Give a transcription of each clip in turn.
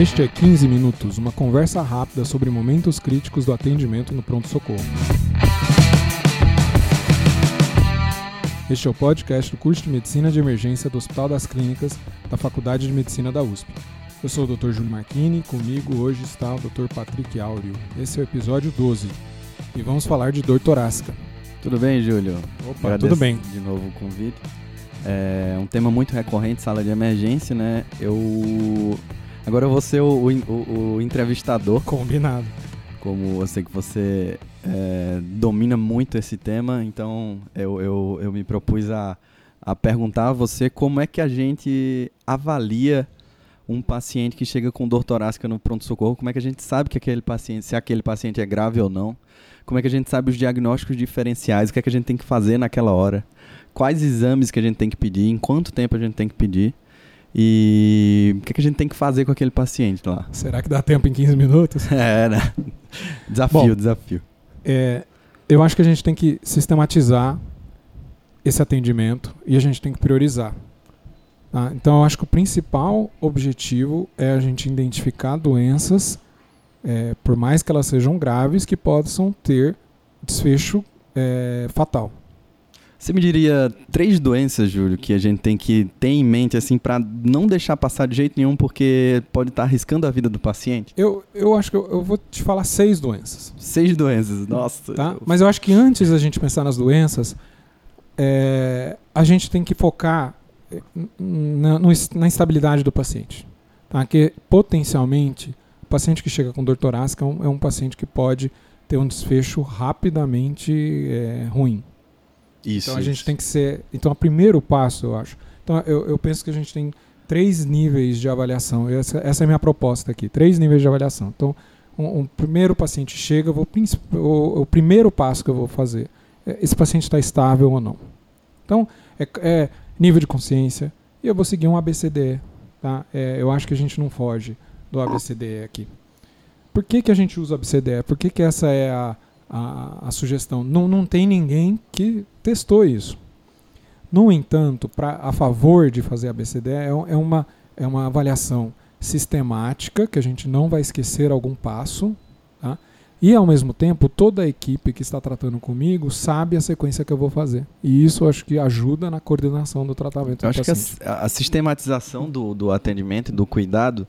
Este é 15 Minutos, uma conversa rápida sobre momentos críticos do atendimento no pronto-socorro. Este é o podcast do curso de Medicina de Emergência do Hospital das Clínicas da Faculdade de Medicina da USP. Eu sou o Dr. Júlio Marchini, comigo hoje está o Dr. Patrick Áureo. Esse é o episódio 12 e vamos falar de dor torácica. Tudo bem, Júlio? Opa, Agradeço tudo bem. De novo o convite. É um tema muito recorrente, sala de emergência, né? Eu. Agora eu vou ser o, o, o entrevistador. Combinado. Como eu sei que você é, domina muito esse tema, então eu, eu, eu me propus a, a perguntar a você como é que a gente avalia um paciente que chega com dor torácica no pronto-socorro, como é que a gente sabe que aquele paciente, se aquele paciente é grave ou não? Como é que a gente sabe os diagnósticos diferenciais? O que é que a gente tem que fazer naquela hora? Quais exames que a gente tem que pedir? Em quanto tempo a gente tem que pedir? E o que, é que a gente tem que fazer com aquele paciente lá? Será que dá tempo em 15 minutos? É, né? Desafio, Bom, desafio. É, eu acho que a gente tem que sistematizar esse atendimento e a gente tem que priorizar. Tá? Então, eu acho que o principal objetivo é a gente identificar doenças, é, por mais que elas sejam graves, que possam ter desfecho é, fatal. Você me diria três doenças, Júlio, que a gente tem que ter em mente assim para não deixar passar de jeito nenhum, porque pode estar tá arriscando a vida do paciente? Eu, eu acho que eu, eu, vou te falar seis doenças. Seis doenças, nossa. Tá? Mas eu acho que antes da gente pensar nas doenças, é, a gente tem que focar na, na instabilidade do paciente. Tá? Que potencialmente, o paciente que chega com dor torácica é um, é um paciente que pode ter um desfecho rapidamente é, ruim. Isso, então a isso. gente tem que ser. Então, o primeiro passo, eu acho. Então, eu, eu penso que a gente tem três níveis de avaliação. Essa, essa é a minha proposta aqui: três níveis de avaliação. Então, um, um primeiro paciente chega, vou, o, o, primeiro passo que eu vou fazer é esse paciente está estável ou não. Então, é, é, nível de consciência. E eu vou seguir um ABCD. Tá? É, eu acho que a gente não foge do ABCD aqui. Por que, que a gente usa ABCD? Por que, que essa é a a, a sugestão. Não, não tem ninguém que testou isso. No entanto, pra, a favor de fazer a BCD é, é, uma, é uma avaliação sistemática, que a gente não vai esquecer algum passo, tá? e ao mesmo tempo toda a equipe que está tratando comigo sabe a sequência que eu vou fazer. E isso acho que ajuda na coordenação do tratamento. Eu acho paciente. que a, a, sistematização do, do atendimento e do cuidado,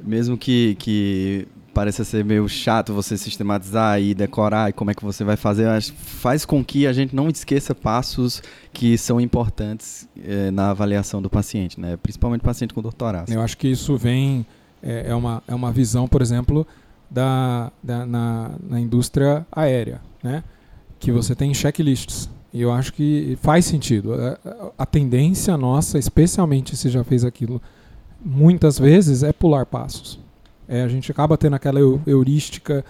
mesmo que, que pareça ser meio chato você sistematizar e decorar e como é que você vai fazer, mas faz com que a gente não esqueça passos que são importantes é, na avaliação do paciente, né? principalmente paciente com doutorado. Eu acho que isso vem, é, é, uma, é uma visão, por exemplo, da, da na, na indústria aérea, né? que você tem checklists. E eu acho que faz sentido. A, a tendência nossa, especialmente se já fez aquilo muitas vezes, é pular passos. É, a gente acaba tendo aquela heurística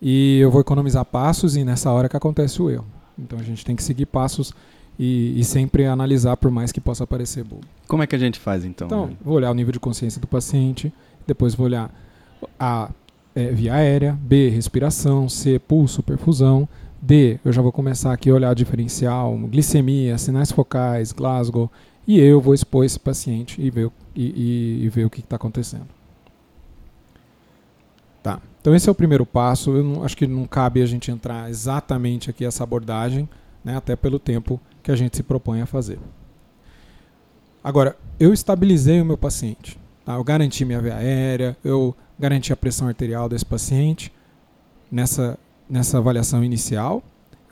e eu vou economizar passos e nessa hora que acontece o erro. Então a gente tem que seguir passos e, e sempre analisar por mais que possa parecer bobo. Como é que a gente faz então? Então, vou olhar o nível de consciência do paciente, depois vou olhar a é, via aérea, B, respiração, C, pulso, perfusão, D, eu já vou começar aqui a olhar diferencial, glicemia, sinais focais, Glasgow, e eu vou expor esse paciente e ver, e, e, e ver o que está acontecendo. Tá. Então esse é o primeiro passo. Eu não, acho que não cabe a gente entrar exatamente aqui essa abordagem, né, até pelo tempo que a gente se propõe a fazer. Agora, eu estabilizei o meu paciente. Tá? Eu garanti minha via aérea, eu garanti a pressão arterial desse paciente nessa, nessa avaliação inicial.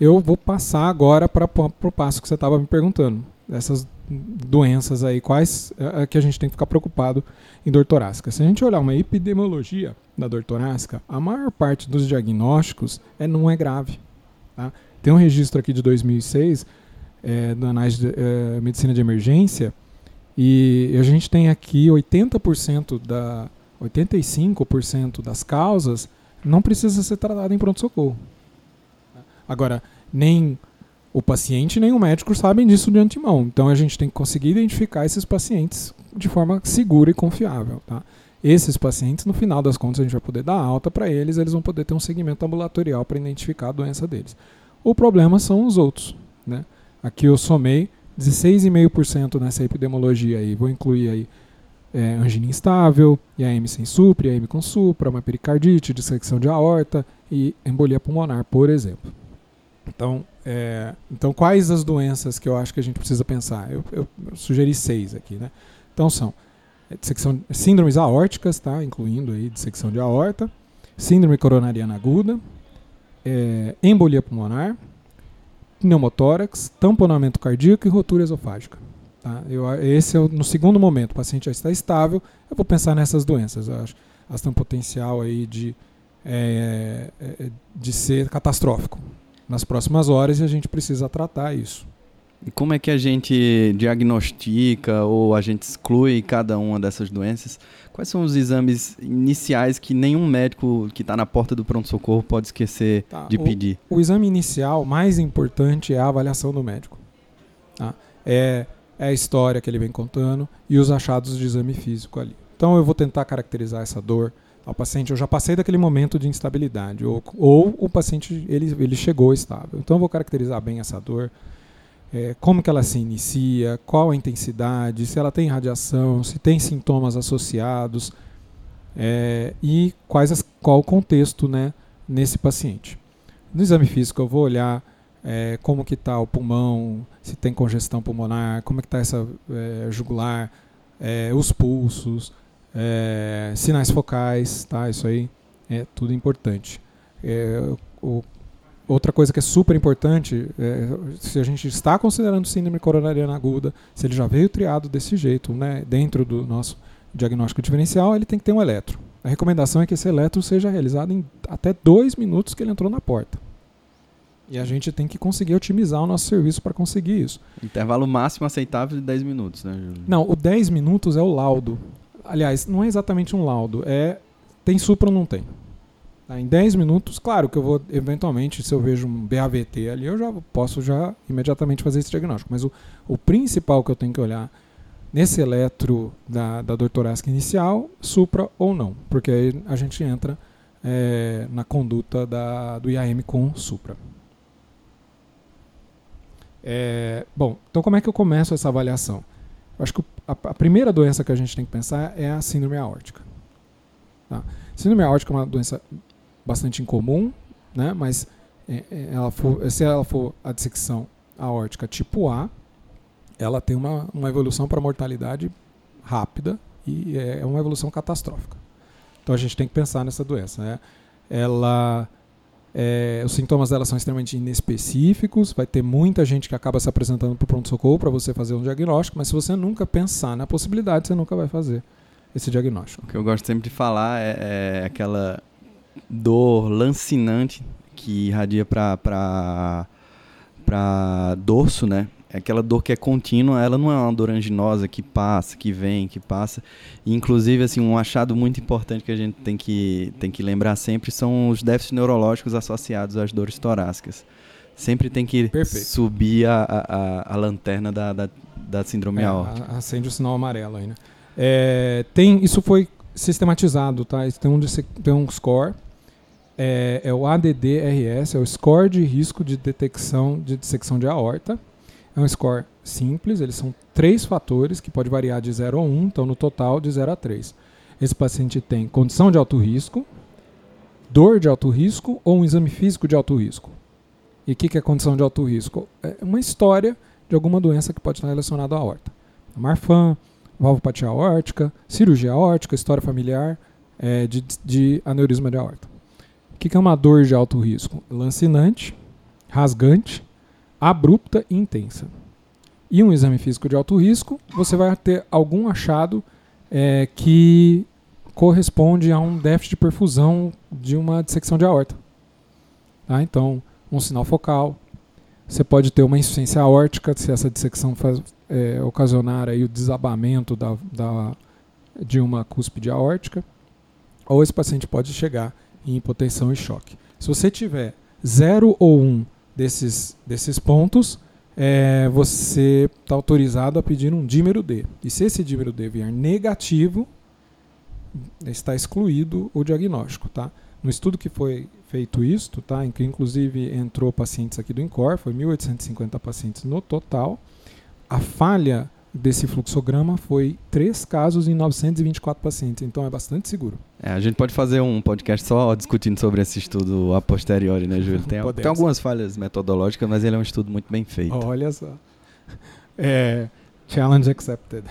Eu vou passar agora para o passo que você estava me perguntando. Essas doenças aí, quais é, é, que a gente tem que ficar preocupado em dor torácica. Se a gente olhar uma epidemiologia da dor torácica, a maior parte dos diagnósticos é, não é grave. Tá? Tem um registro aqui de 2006 é, da análise de é, medicina de emergência e a gente tem aqui 80% da 85% das causas não precisa ser tratada em pronto-socorro. Agora, nem o paciente nem o médico sabem disso de antemão. Então a gente tem que conseguir identificar esses pacientes de forma segura e confiável. Tá? Esses pacientes, no final das contas, a gente vai poder dar alta para eles, eles vão poder ter um segmento ambulatorial para identificar a doença deles. O problema são os outros. Né? Aqui eu somei 16,5% nessa epidemiologia aí, vou incluir aí é, angina instável, IAM sem supra, IAM com supra, uma pericardite, dissecção de aorta e embolia pulmonar, por exemplo. Então, é, então, quais as doenças que eu acho que a gente precisa pensar? Eu, eu, eu sugeri seis aqui, né? Então são é, dissecção, síndromes aórticas, tá? incluindo aí dissecção de aorta, síndrome coronariana aguda, é, embolia pulmonar, pneumotórax, tamponamento cardíaco e rotura esofágica. Tá? Eu, esse é o, no segundo momento, o paciente já está estável, eu vou pensar nessas doenças. Acho, elas têm um potencial aí de, é, é, de ser catastrófico nas próximas horas e a gente precisa tratar isso. E como é que a gente diagnostica ou a gente exclui cada uma dessas doenças? Quais são os exames iniciais que nenhum médico que está na porta do pronto-socorro pode esquecer tá, de o, pedir? O exame inicial mais importante é a avaliação do médico. Tá? É, é a história que ele vem contando e os achados de exame físico ali. Então eu vou tentar caracterizar essa dor. O paciente, eu já passei daquele momento de instabilidade, ou, ou o paciente ele, ele chegou estável. Então eu vou caracterizar bem essa dor é, como que ela se inicia, qual a intensidade, se ela tem radiação, se tem sintomas associados é, e quais as, qual o contexto né, nesse paciente. No exame físico eu vou olhar é, como que está o pulmão, se tem congestão pulmonar, como que está essa é, jugular, é, os pulsos, é, sinais focais, tá? Isso aí é tudo importante. o Outra coisa que é super importante, é, se a gente está considerando síndrome coronariana aguda, se ele já veio triado desse jeito, né, dentro do nosso diagnóstico diferencial, ele tem que ter um eletro. A recomendação é que esse eletro seja realizado em até dois minutos que ele entrou na porta. E a gente tem que conseguir otimizar o nosso serviço para conseguir isso. Intervalo máximo aceitável de 10 minutos, né, Júlio? Não, o 10 minutos é o laudo. Aliás, não é exatamente um laudo, é tem supra ou não tem. Tá? Em 10 minutos, claro que eu vou, eventualmente, se eu vejo um BAVT ali, eu já posso já imediatamente fazer esse diagnóstico. Mas o, o principal que eu tenho que olhar nesse eletro da, da dor torácica inicial, supra ou não, porque aí a gente entra é, na conduta da, do IAM com supra. É, bom, então como é que eu começo essa avaliação? Eu acho que a, primeira doença que a gente tem que pensar é a síndrome aórtica. Tá? Síndrome aórtica é uma doença bastante incomum, né? mas é, é, ela for, se ela for a dissecção aórtica tipo A, ela tem uma, uma evolução para mortalidade rápida e é uma evolução catastrófica. Então a gente tem que pensar nessa doença. Né? Ela, é, os sintomas dela são extremamente inespecíficos, vai ter muita gente que acaba se apresentando para o pronto-socorro para você fazer um diagnóstico, mas se você nunca pensar na possibilidade, você nunca vai fazer esse diagnóstico. O que eu gosto sempre de falar é, é aquela dor lancinante que irradia para dorso, né? É aquela dor que é contínua, ela não é uma dor anginosa que passa, que vem, que passa. E, inclusive, assim, um achado muito importante que a gente tem que, tem que lembrar sempre são os déficits neurológicos associados às dores torácicas. Sempre tem que Perfeito. subir a, a, a, lanterna da, da, da síndrome é, aórtica. Acende o sinal amarelo aí, né? É, tem, isso foi sistematizado, tá? Tem um, tem um score é, é o ADD-RS, é o Score de Risco de Detecção de Dissecção de Aorta. É um score simples, eles são três fatores que pode variar de 0 a 1, um, então no total de 0 a 3. Esse paciente tem condição de alto risco, dor de alto risco ou um exame físico de alto risco. E o que, que é condição de alto risco? É uma história de alguma doença que pode estar relacionada à aorta. Marfan, valvopatia aórtica, cirurgia aórtica, história familiar é, de, de aneurisma de aorta. O que, é uma dor de alto risco? Lancinante, rasgante, abrupta e intensa. E um exame físico de alto risco, você vai ter algum achado é, que corresponde a um déficit de perfusão de uma dissecção de aorta. Tá? Então, um sinal focal. Você pode ter uma insuficiência aórtica se essa dissecção faz, é, ocasionar aí o desabamento da, da, de uma cúspide aórtica. Ou esse paciente pode chegar em hipotensão e choque. Se você tiver 0 ou 1 um desses, desses pontos, é, você está autorizado a pedir um dímero D. E se esse dímero D vier negativo, está excluído o diagnóstico. Tá? No estudo que foi feito isto, tá, em que inclusive entrou pacientes aqui do INCOR, foi 1.850 pacientes no total, a falha desse fluxograma foi três casos em 924 pacientes, então é bastante seguro. É, a gente pode fazer um podcast só discutindo sobre esse estudo a posteriori, né, Júlio? Tem, tem, algumas falhas metodológicas, mas ele é um estudo muito bem feito. Olha só. É, challenge accepted.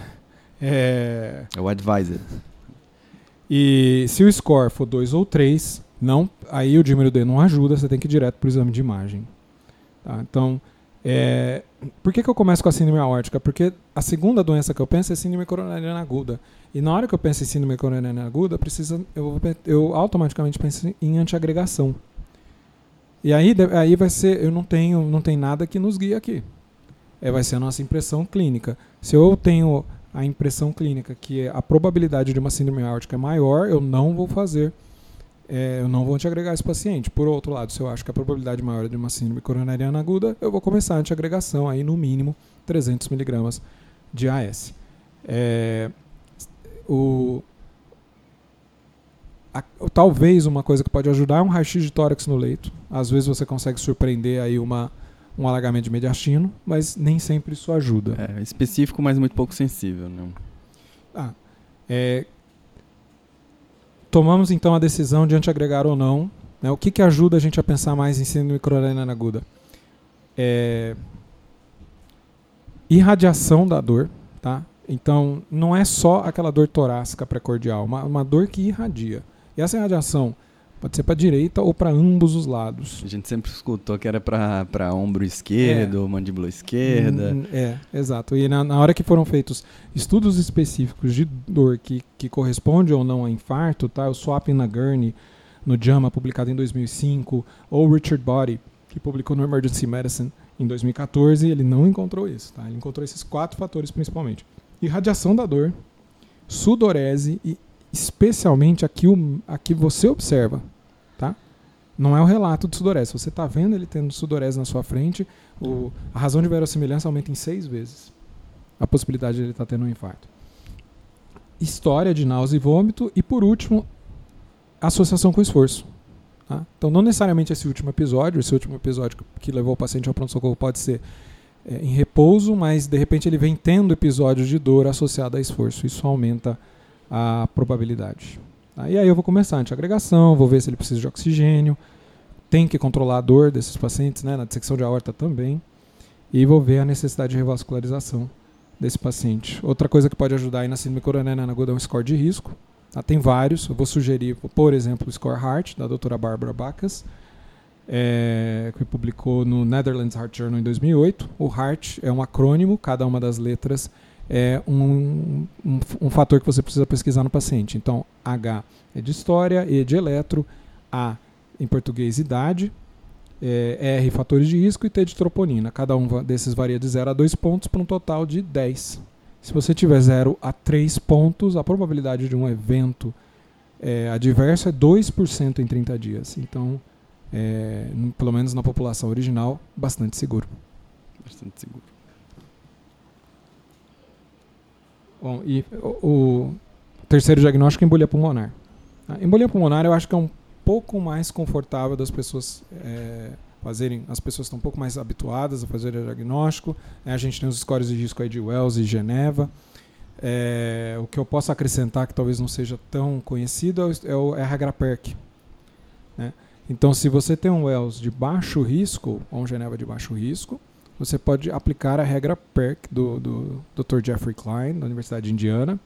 É, é o advisor. E se o score for 2 ou 3, não, aí o dímero D não ajuda, você tem que ir direto para o exame de imagem. Tá? Então, é, por que, que eu começo com a síndrome aórtica? Porque a segunda doença que eu penso é síndrome coronariana aguda. E na hora que eu penso em síndrome coronariana aguda, precisa, eu, eu automaticamente penso em antiagregação. E aí, aí vai ser, eu não tenho, não tem nada que nos guie aqui. É, vai ser a nossa impressão clínica. Se eu tenho a impressão clínica que a probabilidade de uma síndrome aórtica é maior, eu não vou fazer é, eu não vou te agregar esse paciente. Por outro lado, se eu acho que a probabilidade maior é de uma síndrome coronariana aguda, eu vou começar a antiagregação aí no mínimo 300 miligramas de AS. É, o, a, talvez uma coisa que pode ajudar é um raio-x de tórax no leito. Às vezes você consegue surpreender aí uma, um alagamento de mediastino, mas nem sempre isso ajuda. É específico, mas muito pouco sensível. Né? Ah, é, tomamos então a decisão de antiagregar ou não. Né? O que, que ajuda a gente a pensar mais em síndrome coronariana aguda? É... Irradiação da dor, tá? Então, não é só aquela dor torácica precordial, uma, uma dor que irradia. E essa irradiação Pode ser para direita ou para ambos os lados. A gente sempre escutou que era para ombro esquerdo, é. mandíbula esquerda. Hum, é, exato. E na, na, hora que foram feitos estudos específicos de dor que, que corresponde ou não a infarto, tá? o Swap na Gurney, no JAMA, publicado em 2005, ou Richard Body, que publicou no Emergency Medicine em 2014, ele não encontrou isso. Tá? Ele encontrou esses quatro fatores principalmente. Irradiação da dor, sudorese e especialmente aqui o aqui você observa, tá? Não é o relato do sudorese. Você está vendo ele tendo sudorese na sua frente, o, a razão de verossimilhança aumenta em seis vezes a possibilidade de ele estar tá tendo um infarto. História de náusea e vômito e por último associação com esforço. Tá? Então não necessariamente esse último episódio, esse último episódio que levou o paciente ao pronto-socorro pode ser é, em repouso, mas de repente ele vem tendo episódios de dor associado a esforço. Isso aumenta a probabilidade. Tá? E aí eu vou começar a antiagregação, vou ver se ele precisa de oxigênio, tem que controlar a dor desses pacientes, né, na dissecção de aorta também, e vou ver a necessidade de revascularização desse paciente. Outra coisa que pode ajudar aí na síndrome coronariana aguda é um score de risco. Tá? Tem vários, eu vou sugerir, por exemplo, o Score Heart, da doutora Bárbara Bacas, é, que publicou no Netherlands Heart Journal em 2008. O HEART é um acrônimo, cada uma das letras é um, um, um, fator que você precisa pesquisar no paciente. Então, H é de história, E de eletro, A em português idade, é, R fatores de risco e T de troponina. Cada um desses varia de 0 a 2 pontos para um total de 10. Se você tiver 0 a 3 pontos, a probabilidade de um evento é, adverso é 2% em 30 dias. Então, é, pelo menos na população original, bastante seguro. Bastante seguro. Bom, e o, o terceiro diagnóstico é embolia pulmonar. A embolia pulmonar eu acho que é um pouco mais confortável das pessoas é, fazerem. As pessoas estão um pouco mais habituadas a fazer o diagnóstico. É, a gente tem os scores de risco aí de Wells e Geneva. É, o que eu posso acrescentar que talvez não seja tão conhecido é, o, é a regra PERC. Né? Então, se você tem um Wells de baixo risco ou um Geneva de baixo risco, você pode aplicar a regra PERC do, do Dr. Jeffrey Klein, da Universidade de Indiana.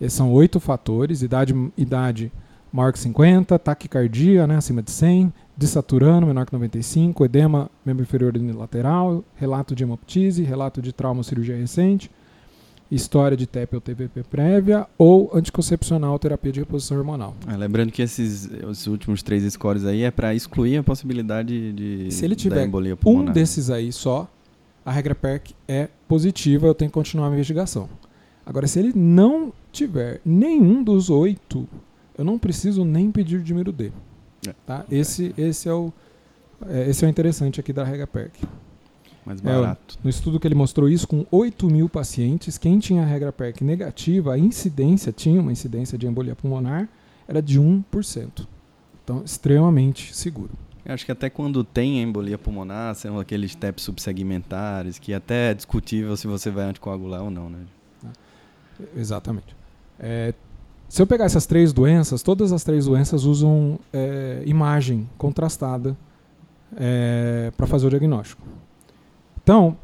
Esses são oito fatores: idade, idade maior que 50, taquicardia né, acima de 100, desaturano menor que 95, edema membro inferior unilateral, relato de hemoptise, relato de trauma ou cirurgia recente, história de TEP ou TVP prévia ou anticoncepcional terapia de reposição hormonal. É, lembrando que esses os últimos três scores aí é para excluir a possibilidade de Se ele tiver um desses aí só, a regra PERC é positiva, eu tenho que continuar a investigação. Agora, se ele não tiver nenhum dos oito, eu não preciso nem pedir de número D. É. Tá? Esse, esse, é o, é, esse é o interessante aqui da regra PERC. Mais barato. É, no estudo que ele mostrou isso, com 8 mil pacientes, quem tinha a regra PERC negativa, a incidência, tinha uma incidência de embolia pulmonar, era de 1%. Então, extremamente seguro. Eu acho que até quando tem embolia pulmonar, são aqueles TEPs subsegmentares, que até é discutível se você vai anticoagular ou não, né? Exatamente. É, se eu pegar essas três doenças, todas as três doenças usam é, imagem contrastada é, para fazer o diagnóstico. Então,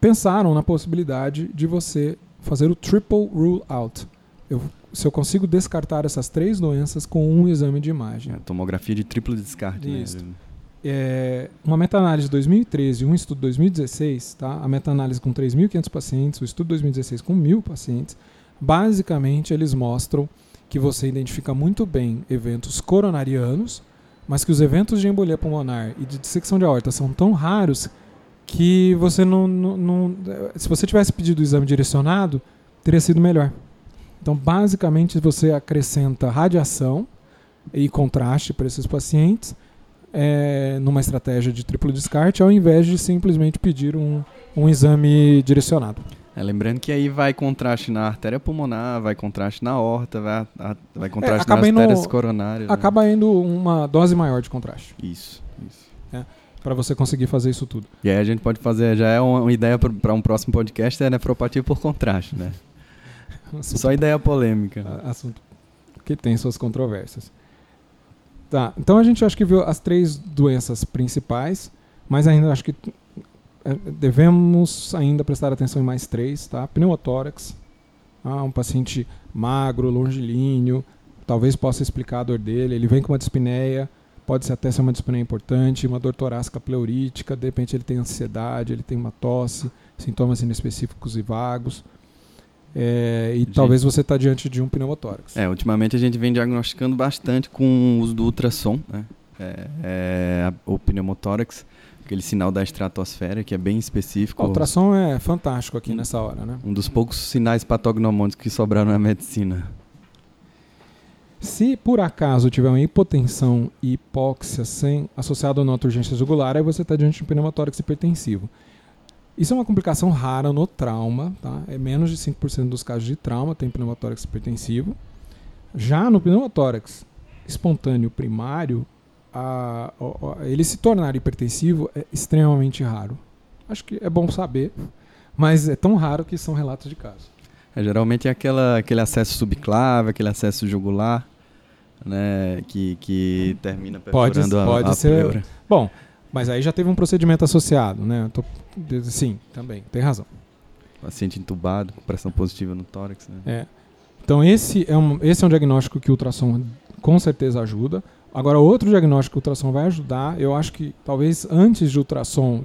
pensaram na possibilidade de você fazer o triple rule out. Eu, se eu consigo descartar essas três doenças com um exame de imagem. É, tomografia de triplo descarte. Né? Isso. Né? É, uma meta-análise de 2013 e um estudo de 2016, tá? a meta-análise com 3.500 pacientes, o estudo de 2016 com 1.000 pacientes, basicamente eles mostram que você identifica muito bem eventos coronarianos, mas que os eventos de embolia pulmonar e de dissecção de aorta são tão raros que você não, não, não se você tivesse pedido o exame direcionado, teria sido melhor. Então, basicamente, você acrescenta radiação e contraste para esses pacientes é, numa estratégia de triplo descarte, ao invés de simplesmente pedir um, um exame direcionado. É, lembrando que aí vai contraste na artéria pulmonar, vai contraste na horta, vai, a, vai contraste é, nas indo, artérias coronárias. Né? Acaba né? indo uma dose maior de contraste. Isso, isso. Para você conseguir fazer isso tudo. E aí a gente pode fazer, já é uma, ideia para um próximo podcast, é nefropatia por contraste, né? Só ideia polêmica. Assunto que tem suas controvérsias. Tá, então a gente acho que viu as três doenças principais, mas ainda acho que é, devemos ainda prestar atenção em mais três, tá? Pneumotórax, ah, um paciente magro, longilíneo, talvez possa explicar a dor dele, ele vem com uma dispneia, pode ser até ser uma dispneia importante, uma dor torácica pleurítica, de repente ele tem ansiedade, ele tem uma tosse, sintomas inespecíficos e vagos. É, e gente, talvez você está diante de um pneumotórax. É, ultimamente a gente vem diagnosticando bastante com o uso do ultrassom, né? É, é, o pneumotórax, aquele sinal da estratosfera que é bem específico. O ultrassom é fantástico aqui nessa hora, né? Um dos poucos sinais patognomônicos que sobraram na medicina. Se por acaso tiver uma hipotensão e hipóxia sem, associada a uma urgência jugular, aí você está diante de um pneumotórax hipertensivo. Isso é uma complicação rara no trauma, tá? É menos de 5% dos casos de trauma tem pneumotórax hipertensivo. Já no pneumotórax espontâneo primário, a, a, a, ele se tornar hipertensivo é extremamente raro. Acho que é bom saber, mas é tão raro que são relatos de casos. É, geralmente é aquela, aquele acesso subclave, aquele acesso jugular, né, que, que termina perfurando pode, pode a, a ser, pleura. Bom, mas aí já teve um procedimento associado, né? Tô, sim, também, tem razão. Paciente entubado, com pressão positiva no tórax, né? É. Então esse é um, esse é um diagnóstico que o ultrassom com certeza ajuda. Agora, outro diagnóstico que o ultrassom vai ajudar, eu acho que talvez antes de ultrassom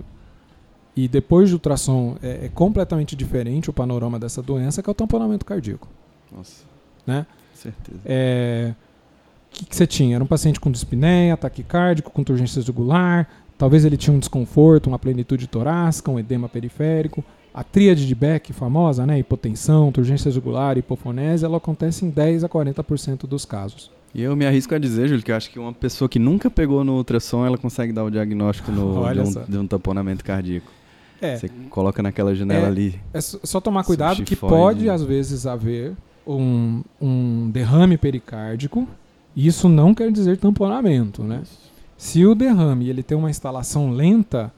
e depois de ultrassom é, é completamente diferente o panorama dessa doença, que é o tamponamento cardíaco. Nossa. Né? Certeza. É, o que, que, você tinha? Era um paciente com dispneia, taquicárdico, com turgência jugular, Talvez ele tinha um desconforto, uma plenitude torácica, um edema periférico. A tríade de Beck, famosa, né, hipotensão, turgência jugular, hipofonese, ela acontece em 10 a 40% dos casos. E eu me arrisco a dizer, Júlio, que eu acho que uma pessoa que nunca pegou no ultrassom, ela consegue dar o diagnóstico no, de, um, de, um, tamponamento cardíaco. É. Você coloca naquela janela é, ali. É só tomar cuidado que pode, às vezes, haver um, um derrame pericárdico. Isso não quer dizer tamponamento, né? Isso. Se o derrame ele tem uma instalação lenta,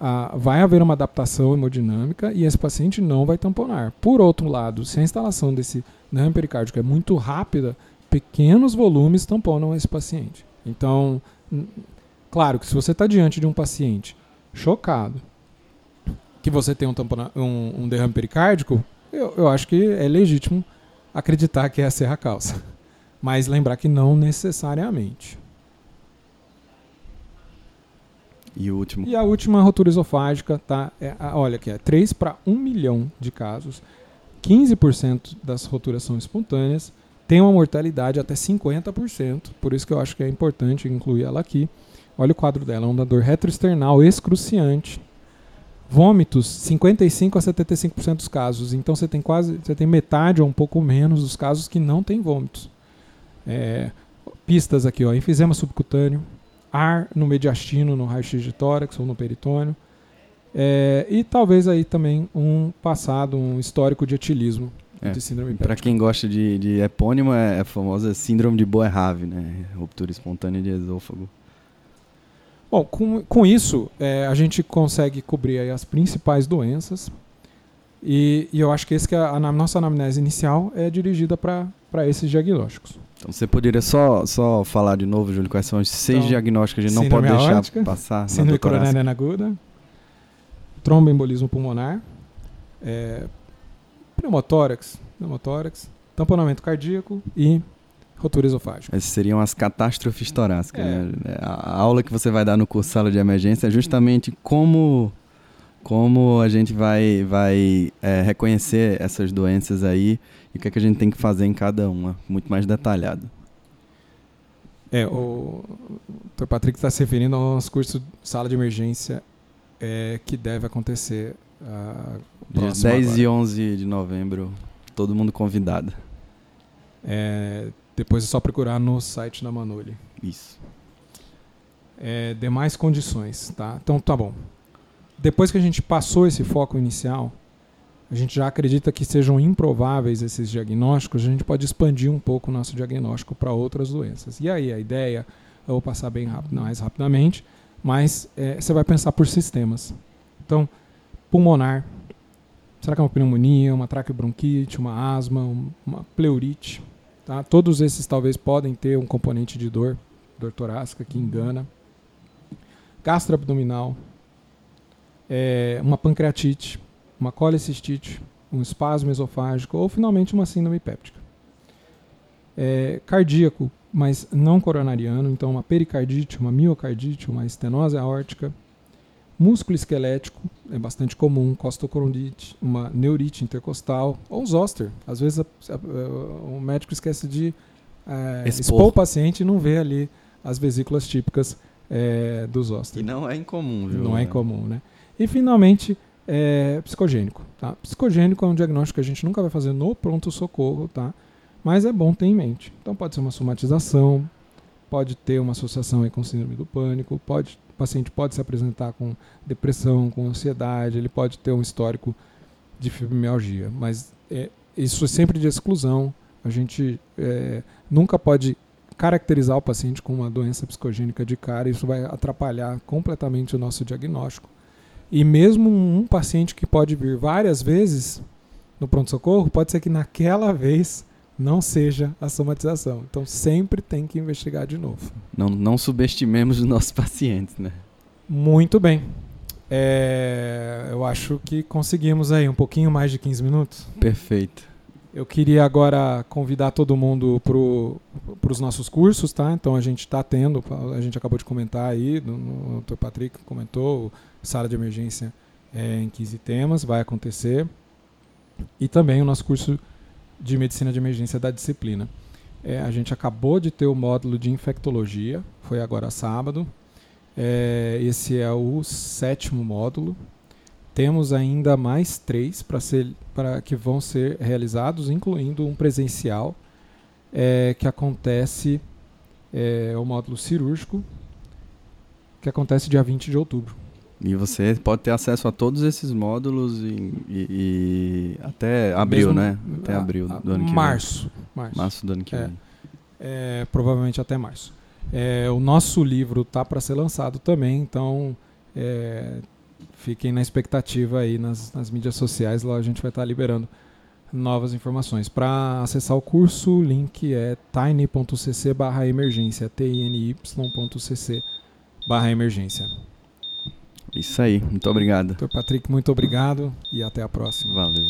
ah, vai haver uma adaptação hemodinâmica e esse paciente não vai tamponar. Por outro lado, se a instalação desse derrame pericárdico é muito rápida, pequenos volumes tamponam esse paciente. Então, claro que se você está diante de um paciente chocado, que você tem um, tampona, um, um derrame pericárdico, eu, eu acho que é legítimo acreditar que essa é a causa. Mas lembrar que não necessariamente. E o último? E a última rotura esofágica, tá? É, olha aqui, é 3 para 1 milhão de casos. 15% das roturas são espontâneas. Tem uma mortalidade até 50%, por isso que eu acho que é importante incluir ela aqui. Olha o quadro dela, é uma dor retroesternal excruciante. Vômitos, 55 a 75% dos casos. Então você tem quase, você tem metade ou um pouco menos dos casos que não tem vômitos. É, pistas aqui, ó, enfisema subcutâneo, ar no mediastino, no raio-x de tórax ou no peritônio. É, e talvez aí também um passado, um histórico de etilismo é. de síndrome Para quem gosta de, de epônimo, é a famosa síndrome de Boerhaave, né? Ruptura espontânea de esôfago. Bom, com, com isso, é, a gente consegue cobrir as principais doenças. E, e, eu acho que, esse que é a, a nossa anamnese inicial é dirigida para esses diagnósticos. Então você poderia só, só falar de novo, Júlio, quais são os seis então, diagnósticos que a gente não pode deixar aórtica, passar? Síndrome coronariana aguda, tromboembolismo pulmonar, é, pneumotórax, pneumotórax, tamponamento cardíaco e rotura esofágica. Essas seriam as catástrofes torácicas. É. Né? A aula que você vai dar no curso Sala de Emergência é justamente como, como a gente vai, vai é, reconhecer essas doenças aí e o que, é que a gente tem que fazer em cada uma, muito mais detalhado. É, o Dr. Patrick está se referindo ao nosso curso Sala de Emergência é, que deve acontecer uh, Dia 10 agora. e 11 de novembro, todo mundo convidado. É, depois é só procurar no site da Manoli. Isso. É, demais condições, tá? Então tá bom. Depois que a gente passou esse foco inicial, a gente já acredita que sejam improváveis esses diagnósticos, a gente pode expandir um pouco o nosso diagnóstico para outras doenças. E aí a ideia, eu vou passar bem rápido, mais rapidamente, mas é, você vai pensar por sistemas. Então, pulmonar, será que é uma pneumonia, uma traqueobronquite, uma asma, uma pleurite? Tá? Todos esses talvez podem ter um componente de dor, dor torácica que engana. Gastroabdominal, é, uma pancreatite, uma colecistite, um espasmo esofágico ou finalmente uma síndrome péptica. É, cardíaco, mas não coronariano, então uma pericardite, uma miocardite, uma estenose aórtica. Músculo esquelético, é bastante comum, costocorondite, uma neurite intercostal, ou zoster. Às vezes a, a, o médico esquece de é, expor. o paciente e não vê ali as vesículas típicas é, do zoster. E não é incomum, viu? Não é incomum, né? E finalmente, é, psicogênico. Tá? Psicogênico é um diagnóstico que a gente nunca vai fazer no pronto-socorro, tá? mas é bom ter em mente. Então pode ser uma somatização, pode ter uma associação com síndrome do pânico, pode, paciente pode se apresentar com depressão, com ansiedade, ele pode ter um histórico de fibromialgia, mas é, isso é sempre de exclusão. A gente é, nunca pode caracterizar o paciente com uma doença psicogênica de cara, isso vai atrapalhar completamente o nosso diagnóstico. E mesmo um paciente que pode vir várias vezes no pronto-socorro, pode ser que naquela vez não seja a somatização. Então sempre tem que investigar de novo. Não, não subestimemos os nossos pacientes, né? Muito bem. É, eu acho que conseguimos aí um pouquinho mais de 15 minutos. Perfeito. Eu queria agora convidar todo mundo para os nossos cursos, tá? Então a gente está tendo, a gente acabou de comentar aí, o Dr. Patrick comentou, sala de emergência é, em 15 temas, vai acontecer. E também o nosso curso de medicina de emergência da disciplina. É, a gente acabou de ter o módulo de infectologia, foi agora sábado. É, esse é o sétimo módulo. Temos ainda mais três para que vão ser realizados, incluindo um presencial é, que acontece, é o módulo cirúrgico, que acontece dia 20 de outubro. E você pode ter acesso a todos esses módulos e, e, e até abril, Mesmo, né? Até a, abril do ano que março, vem. Março. Março do ano que é, vem. É, provavelmente até março. É, o nosso livro tá para ser lançado também, então é, fiquem na expectativa aí nas, nas, mídias sociais, lá a gente vai estar tá liberando novas informações. Para acessar o curso, o link é tiny.cc barra emergência, tiny.cc barra emergência. Isso aí, muito obrigado. Doutor Patrick, muito obrigado e até a próxima. Valeu.